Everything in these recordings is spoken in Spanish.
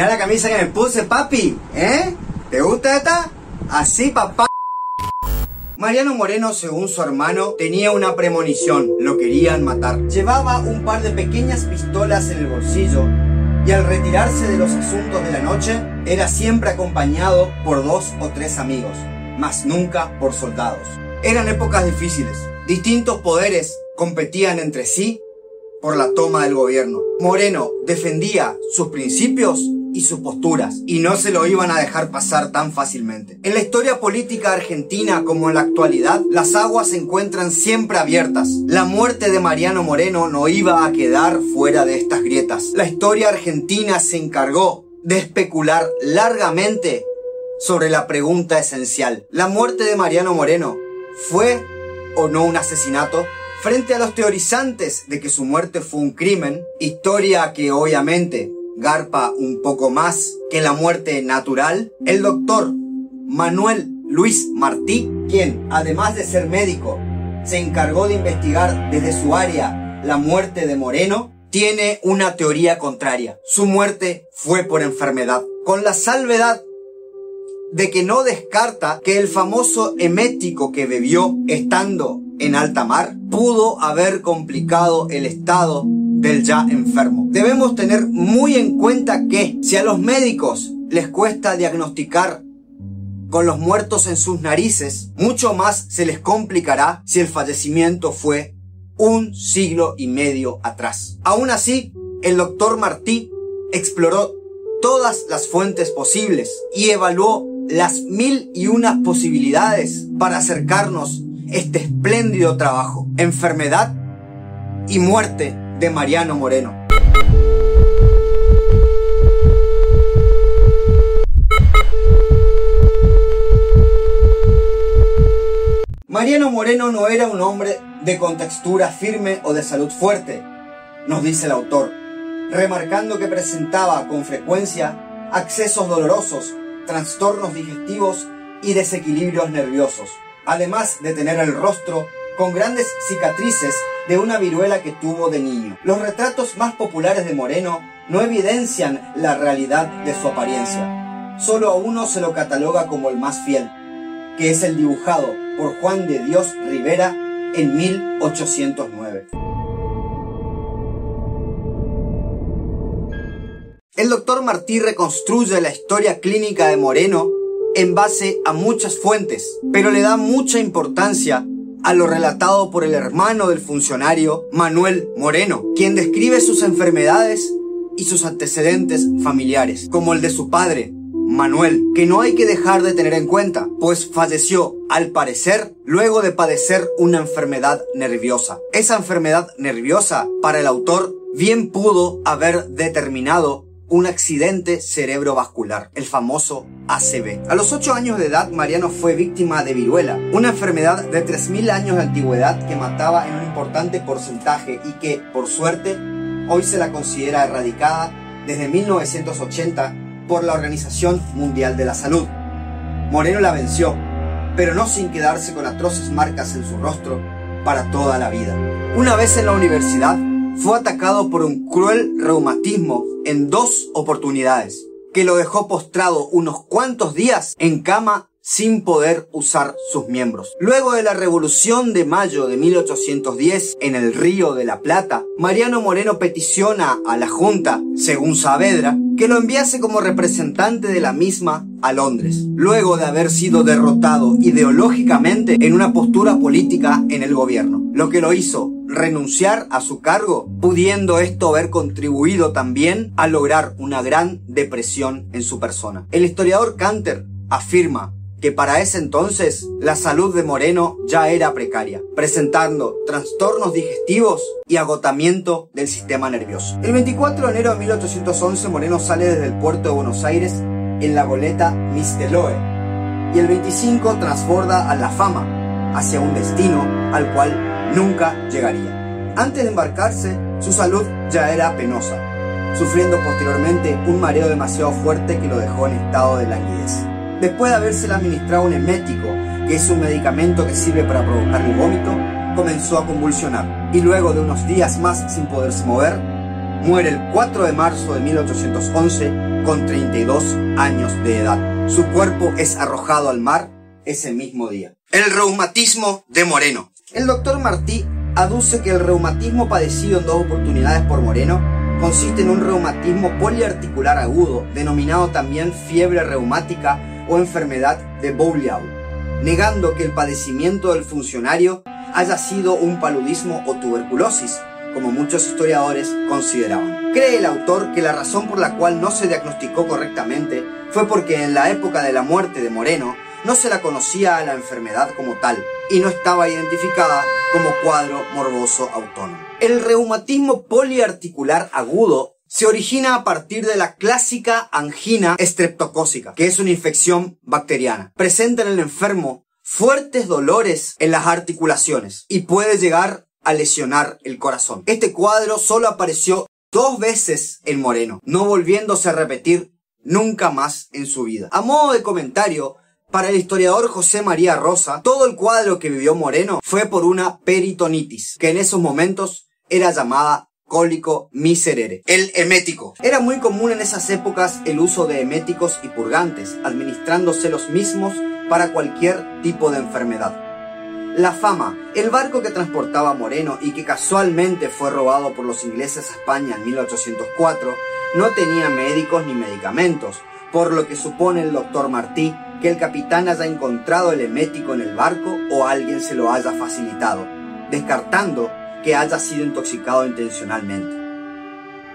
Mirá la camisa que me puse, papi, ¿eh? ¿Te gusta esta? Así, papá. Mariano Moreno, según su hermano, tenía una premonición, lo querían matar. Llevaba un par de pequeñas pistolas en el bolsillo y al retirarse de los asuntos de la noche, era siempre acompañado por dos o tres amigos, mas nunca por soldados. Eran épocas difíciles. Distintos poderes competían entre sí por la toma del gobierno. Moreno defendía sus principios y sus posturas, y no se lo iban a dejar pasar tan fácilmente. En la historia política argentina como en la actualidad, las aguas se encuentran siempre abiertas. La muerte de Mariano Moreno no iba a quedar fuera de estas grietas. La historia argentina se encargó de especular largamente sobre la pregunta esencial. ¿La muerte de Mariano Moreno fue o no un asesinato? Frente a los teorizantes de que su muerte fue un crimen, historia que obviamente garpa un poco más que la muerte natural, el doctor Manuel Luis Martí, quien además de ser médico, se encargó de investigar desde su área la muerte de Moreno, tiene una teoría contraria. Su muerte fue por enfermedad, con la salvedad de que no descarta que el famoso emético que bebió estando en alta mar pudo haber complicado el estado del ya enfermo. Debemos tener muy en cuenta que si a los médicos les cuesta diagnosticar con los muertos en sus narices, mucho más se les complicará si el fallecimiento fue un siglo y medio atrás. Aún así, el doctor Martí exploró todas las fuentes posibles y evaluó las mil y unas posibilidades para acercarnos este espléndido trabajo, enfermedad y muerte de Mariano Moreno. Mariano Moreno no era un hombre de contextura firme o de salud fuerte, nos dice el autor, remarcando que presentaba con frecuencia accesos dolorosos, trastornos digestivos y desequilibrios nerviosos, además de tener el rostro con grandes cicatrices de una viruela que tuvo de niño. Los retratos más populares de Moreno no evidencian la realidad de su apariencia. Solo a uno se lo cataloga como el más fiel, que es el dibujado por Juan de Dios Rivera en 1809. El doctor Martí reconstruye la historia clínica de Moreno en base a muchas fuentes, pero le da mucha importancia a lo relatado por el hermano del funcionario Manuel Moreno, quien describe sus enfermedades y sus antecedentes familiares, como el de su padre, Manuel, que no hay que dejar de tener en cuenta, pues falleció, al parecer, luego de padecer una enfermedad nerviosa. Esa enfermedad nerviosa, para el autor, bien pudo haber determinado un accidente cerebrovascular, el famoso ACV. A los 8 años de edad, Mariano fue víctima de viruela, una enfermedad de 3.000 años de antigüedad que mataba en un importante porcentaje y que, por suerte, hoy se la considera erradicada desde 1980 por la Organización Mundial de la Salud. Moreno la venció, pero no sin quedarse con atroces marcas en su rostro para toda la vida. Una vez en la universidad, fue atacado por un cruel reumatismo en dos oportunidades, que lo dejó postrado unos cuantos días en cama sin poder usar sus miembros. Luego de la Revolución de Mayo de 1810 en el Río de la Plata, Mariano Moreno peticiona a la Junta, según Saavedra, que lo enviase como representante de la misma a Londres, luego de haber sido derrotado ideológicamente en una postura política en el gobierno, lo que lo hizo renunciar a su cargo, pudiendo esto haber contribuido también a lograr una gran depresión en su persona. El historiador Canter afirma que para ese entonces la salud de Moreno ya era precaria, presentando trastornos digestivos y agotamiento del sistema nervioso. El 24 de enero de 1811 Moreno sale desde el puerto de Buenos Aires en la goleta Misteloe y el 25 transborda a la fama hacia un destino al cual nunca llegaría. Antes de embarcarse, su salud ya era penosa, sufriendo posteriormente un mareo demasiado fuerte que lo dejó en estado de languidez. Después de habérsela administrado un emético, que es un medicamento que sirve para provocar el vómito, comenzó a convulsionar y luego de unos días más sin poderse mover, muere el 4 de marzo de 1811 con 32 años de edad. Su cuerpo es arrojado al mar ese mismo día. El reumatismo de Moreno. El doctor Martí aduce que el reumatismo padecido en dos oportunidades por Moreno consiste en un reumatismo poliarticular agudo, denominado también fiebre reumática o enfermedad de Bouliau, negando que el padecimiento del funcionario haya sido un paludismo o tuberculosis, como muchos historiadores consideraban. Cree el autor que la razón por la cual no se diagnosticó correctamente fue porque en la época de la muerte de Moreno no se la conocía a la enfermedad como tal y no estaba identificada como cuadro morboso autónomo. El reumatismo poliarticular agudo se origina a partir de la clásica angina estreptocócica, que es una infección bacteriana. Presenta en el enfermo fuertes dolores en las articulaciones y puede llegar a lesionar el corazón. Este cuadro solo apareció dos veces en Moreno, no volviéndose a repetir nunca más en su vida. A modo de comentario, para el historiador José María Rosa, todo el cuadro que vivió Moreno fue por una peritonitis, que en esos momentos era llamada cólico miserere. El emético. Era muy común en esas épocas el uso de eméticos y purgantes, administrándose los mismos para cualquier tipo de enfermedad. La fama, el barco que transportaba Moreno y que casualmente fue robado por los ingleses a España en 1804, no tenía médicos ni medicamentos, por lo que supone el doctor Martí que el capitán haya encontrado el emético en el barco o alguien se lo haya facilitado, descartando que haya sido intoxicado intencionalmente.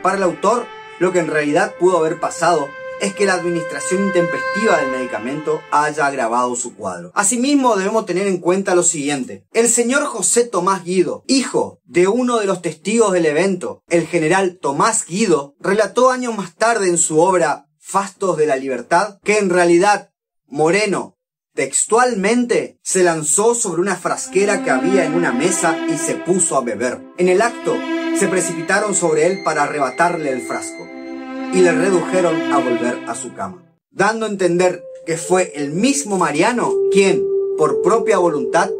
Para el autor, lo que en realidad pudo haber pasado es que la administración intempestiva del medicamento haya agravado su cuadro. Asimismo, debemos tener en cuenta lo siguiente. El señor José Tomás Guido, hijo de uno de los testigos del evento, el general Tomás Guido, relató años más tarde en su obra Fastos de la Libertad que en realidad Moreno, textualmente, se lanzó sobre una frasquera que había en una mesa y se puso a beber. En el acto, se precipitaron sobre él para arrebatarle el frasco y le redujeron a volver a su cama, dando a entender que fue el mismo Mariano quien, por propia voluntad,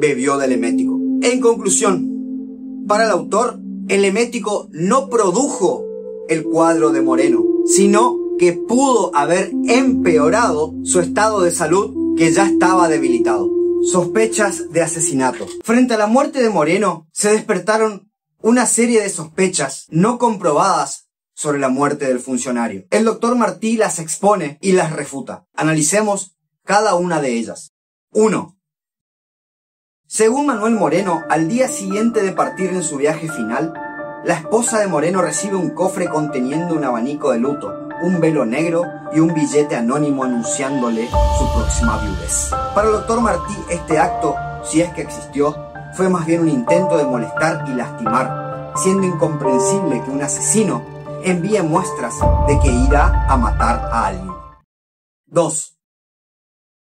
bebió del emético. En conclusión, para el autor, el emético no produjo el cuadro de Moreno, sino que pudo haber empeorado su estado de salud que ya estaba debilitado. Sospechas de asesinato. Frente a la muerte de Moreno, se despertaron una serie de sospechas no comprobadas sobre la muerte del funcionario. El doctor Martí las expone y las refuta. Analicemos cada una de ellas. 1. Según Manuel Moreno, al día siguiente de partir en su viaje final, la esposa de Moreno recibe un cofre conteniendo un abanico de luto, un velo negro y un billete anónimo anunciándole su próxima viudez. Para el doctor Martí, este acto, si es que existió, fue más bien un intento de molestar y lastimar, siendo incomprensible que un asesino envíe muestras de que irá a matar a alguien. 2.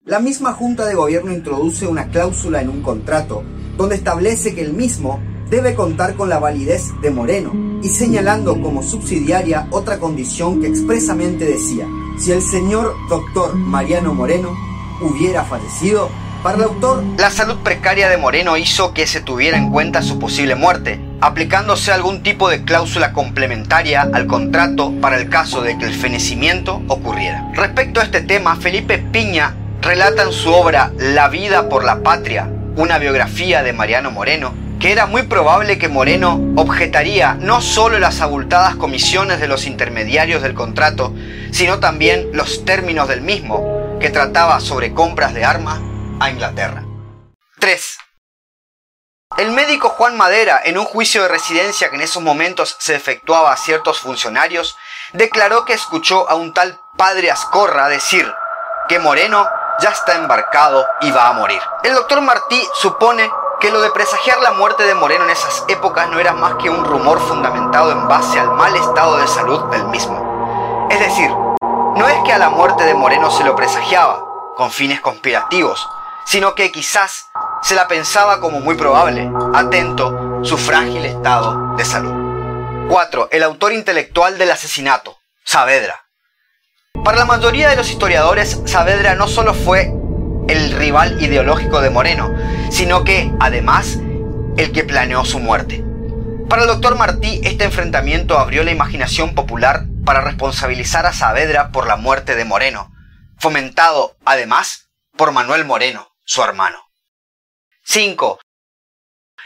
La misma Junta de Gobierno introduce una cláusula en un contrato donde establece que el mismo debe contar con la validez de Moreno y señalando como subsidiaria otra condición que expresamente decía, si el señor doctor Mariano Moreno hubiera fallecido, para el autor, la salud precaria de Moreno hizo que se tuviera en cuenta su posible muerte, aplicándose algún tipo de cláusula complementaria al contrato para el caso de que el fenecimiento ocurriera. Respecto a este tema, Felipe Piña relata en su obra La vida por la patria, una biografía de Mariano Moreno, que era muy probable que Moreno objetaría no solo las abultadas comisiones de los intermediarios del contrato, sino también los términos del mismo, que trataba sobre compras de armas a Inglaterra. 3. El médico Juan Madera, en un juicio de residencia que en esos momentos se efectuaba a ciertos funcionarios, declaró que escuchó a un tal padre Ascorra decir que Moreno ya está embarcado y va a morir. El doctor Martí supone que lo de presagiar la muerte de Moreno en esas épocas no era más que un rumor fundamentado en base al mal estado de salud del mismo. Es decir, no es que a la muerte de Moreno se lo presagiaba, con fines conspirativos, sino que quizás se la pensaba como muy probable, atento su frágil estado de salud. 4. El autor intelectual del asesinato, Saavedra. Para la mayoría de los historiadores, Saavedra no solo fue el rival ideológico de Moreno, sino que, además, el que planeó su muerte. Para el doctor Martí, este enfrentamiento abrió la imaginación popular para responsabilizar a Saavedra por la muerte de Moreno, fomentado, además, por Manuel Moreno, su hermano. 5.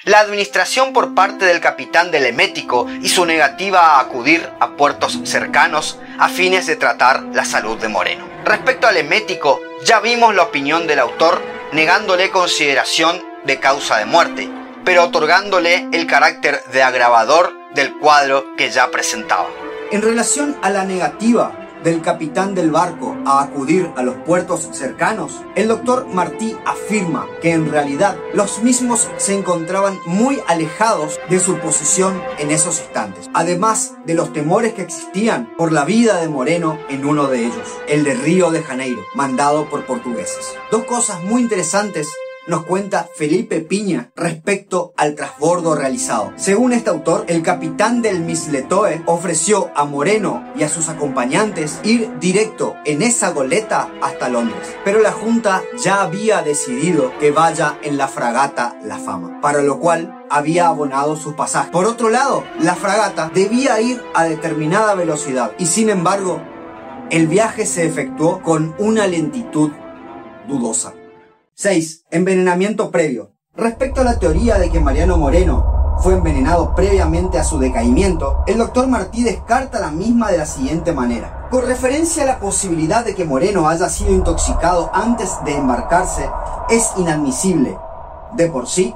La administración por parte del capitán del Emético y su negativa a acudir a puertos cercanos a fines de tratar la salud de Moreno. Respecto al Emético, ya vimos la opinión del autor negándole consideración de causa de muerte, pero otorgándole el carácter de agravador del cuadro que ya presentaba. En relación a la negativa del capitán del barco a acudir a los puertos cercanos, el doctor Martí afirma que en realidad los mismos se encontraban muy alejados de su posición en esos instantes, además de los temores que existían por la vida de Moreno en uno de ellos, el de Río de Janeiro, mandado por portugueses. Dos cosas muy interesantes nos cuenta Felipe Piña respecto al trasbordo realizado. Según este autor, el capitán del Misletoe ofreció a Moreno y a sus acompañantes ir directo en esa goleta hasta Londres, pero la Junta ya había decidido que vaya en la fragata La Fama, para lo cual había abonado sus pasajes. Por otro lado, la fragata debía ir a determinada velocidad y sin embargo, el viaje se efectuó con una lentitud dudosa. 6. Envenenamiento previo. Respecto a la teoría de que Mariano Moreno fue envenenado previamente a su decaimiento, el doctor Martí descarta la misma de la siguiente manera. Con referencia a la posibilidad de que Moreno haya sido intoxicado antes de embarcarse, es inadmisible, de por sí,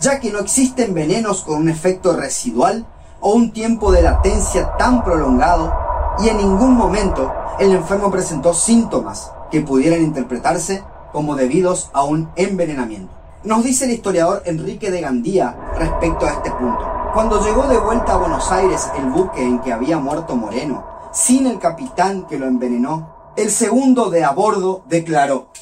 ya que no existen venenos con un efecto residual o un tiempo de latencia tan prolongado y en ningún momento el enfermo presentó síntomas que pudieran interpretarse como debidos a un envenenamiento. Nos dice el historiador Enrique de Gandía respecto a este punto. Cuando llegó de vuelta a Buenos Aires el buque en que había muerto Moreno, sin el capitán que lo envenenó, el segundo de a bordo declaró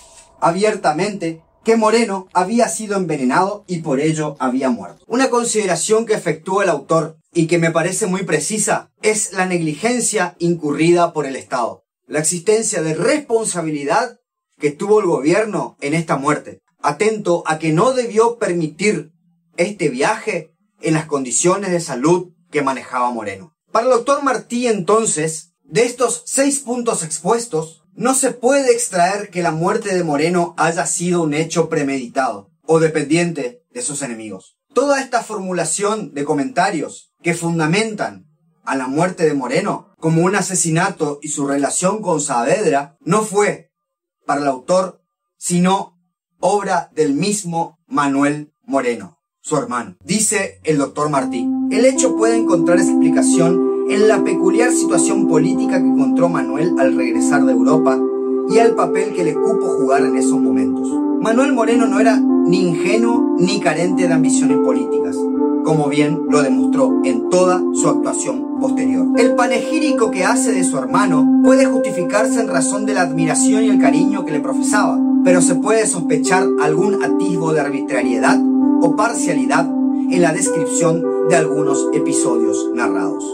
abiertamente que Moreno había sido envenenado y por ello había muerto. Una consideración que efectuó el autor y que me parece muy precisa es la negligencia incurrida por el Estado, la existencia de responsabilidad que tuvo el gobierno en esta muerte, atento a que no debió permitir este viaje en las condiciones de salud que manejaba Moreno. Para el doctor Martí entonces, de estos seis puntos expuestos, no se puede extraer que la muerte de Moreno haya sido un hecho premeditado o dependiente de sus enemigos. Toda esta formulación de comentarios que fundamentan a la muerte de Moreno como un asesinato y su relación con Saavedra no fue para el autor, sino obra del mismo Manuel Moreno, su hermano. Dice el doctor Martí, el hecho puede encontrar explicación en la peculiar situación política que encontró Manuel al regresar de Europa y al papel que le cupo jugar en esos momentos. Manuel Moreno no era ni ingenuo ni carente de ambiciones políticas como bien lo demostró en toda su actuación posterior. El panegírico que hace de su hermano puede justificarse en razón de la admiración y el cariño que le profesaba, pero se puede sospechar algún atisbo de arbitrariedad o parcialidad en la descripción de algunos episodios narrados.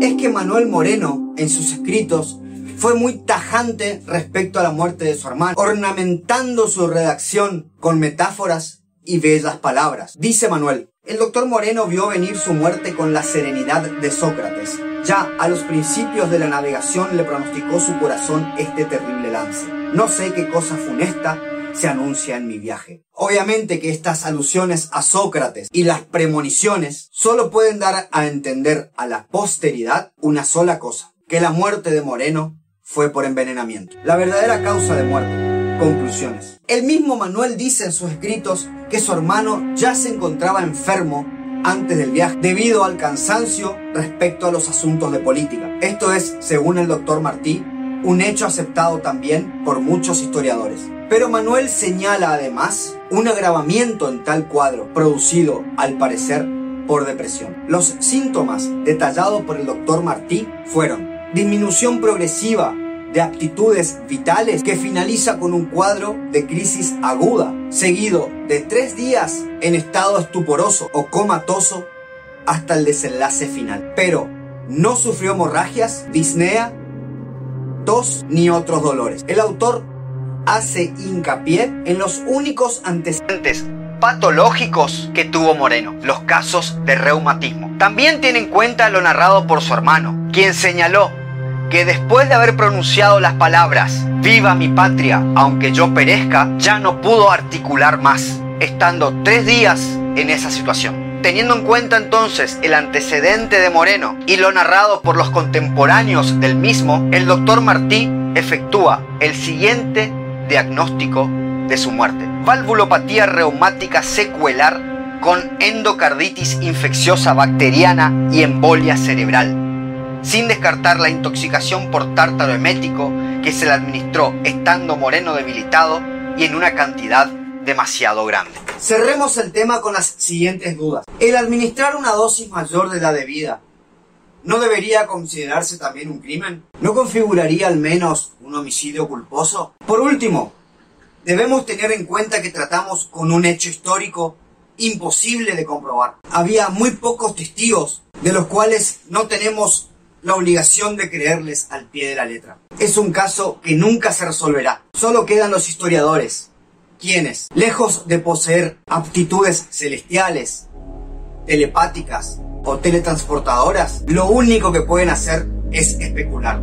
Es que Manuel Moreno, en sus escritos, fue muy tajante respecto a la muerte de su hermano, ornamentando su redacción con metáforas y bellas palabras. Dice Manuel, el doctor Moreno vio venir su muerte con la serenidad de Sócrates. Ya a los principios de la navegación le pronosticó su corazón este terrible lance. No sé qué cosa funesta se anuncia en mi viaje. Obviamente que estas alusiones a Sócrates y las premoniciones solo pueden dar a entender a la posteridad una sola cosa, que la muerte de Moreno fue por envenenamiento. La verdadera causa de muerte Conclusiones. El mismo Manuel dice en sus escritos que su hermano ya se encontraba enfermo antes del viaje debido al cansancio respecto a los asuntos de política. Esto es, según el doctor Martí, un hecho aceptado también por muchos historiadores. Pero Manuel señala además un agravamiento en tal cuadro, producido, al parecer, por depresión. Los síntomas detallados por el doctor Martí fueron disminución progresiva de aptitudes vitales que finaliza con un cuadro de crisis aguda, seguido de tres días en estado estuporoso o comatoso hasta el desenlace final. Pero no sufrió hemorragias, disnea, tos ni otros dolores. El autor hace hincapié en los únicos antecedentes patológicos que tuvo Moreno, los casos de reumatismo También tiene en cuenta lo narrado por su hermano, quien señaló que después de haber pronunciado las palabras Viva mi patria, aunque yo perezca, ya no pudo articular más, estando tres días en esa situación. Teniendo en cuenta entonces el antecedente de Moreno y lo narrado por los contemporáneos del mismo, el doctor Martí efectúa el siguiente diagnóstico de su muerte. Valvulopatía reumática secuelar con endocarditis infecciosa bacteriana y embolia cerebral sin descartar la intoxicación por tártaro emético que se le administró estando Moreno debilitado y en una cantidad demasiado grande. Cerremos el tema con las siguientes dudas. ¿El administrar una dosis mayor de la debida no debería considerarse también un crimen? ¿No configuraría al menos un homicidio culposo? Por último, debemos tener en cuenta que tratamos con un hecho histórico imposible de comprobar. Había muy pocos testigos de los cuales no tenemos la obligación de creerles al pie de la letra. Es un caso que nunca se resolverá. Solo quedan los historiadores, quienes, lejos de poseer aptitudes celestiales, telepáticas o teletransportadoras, lo único que pueden hacer es especular.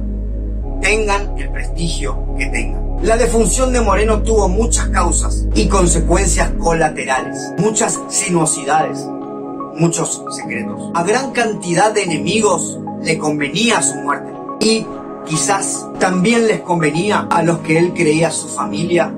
Tengan el prestigio que tengan. La defunción de Moreno tuvo muchas causas y consecuencias colaterales, muchas sinuosidades, muchos secretos. A gran cantidad de enemigos le convenía su muerte. Y quizás también les convenía a los que él creía su familia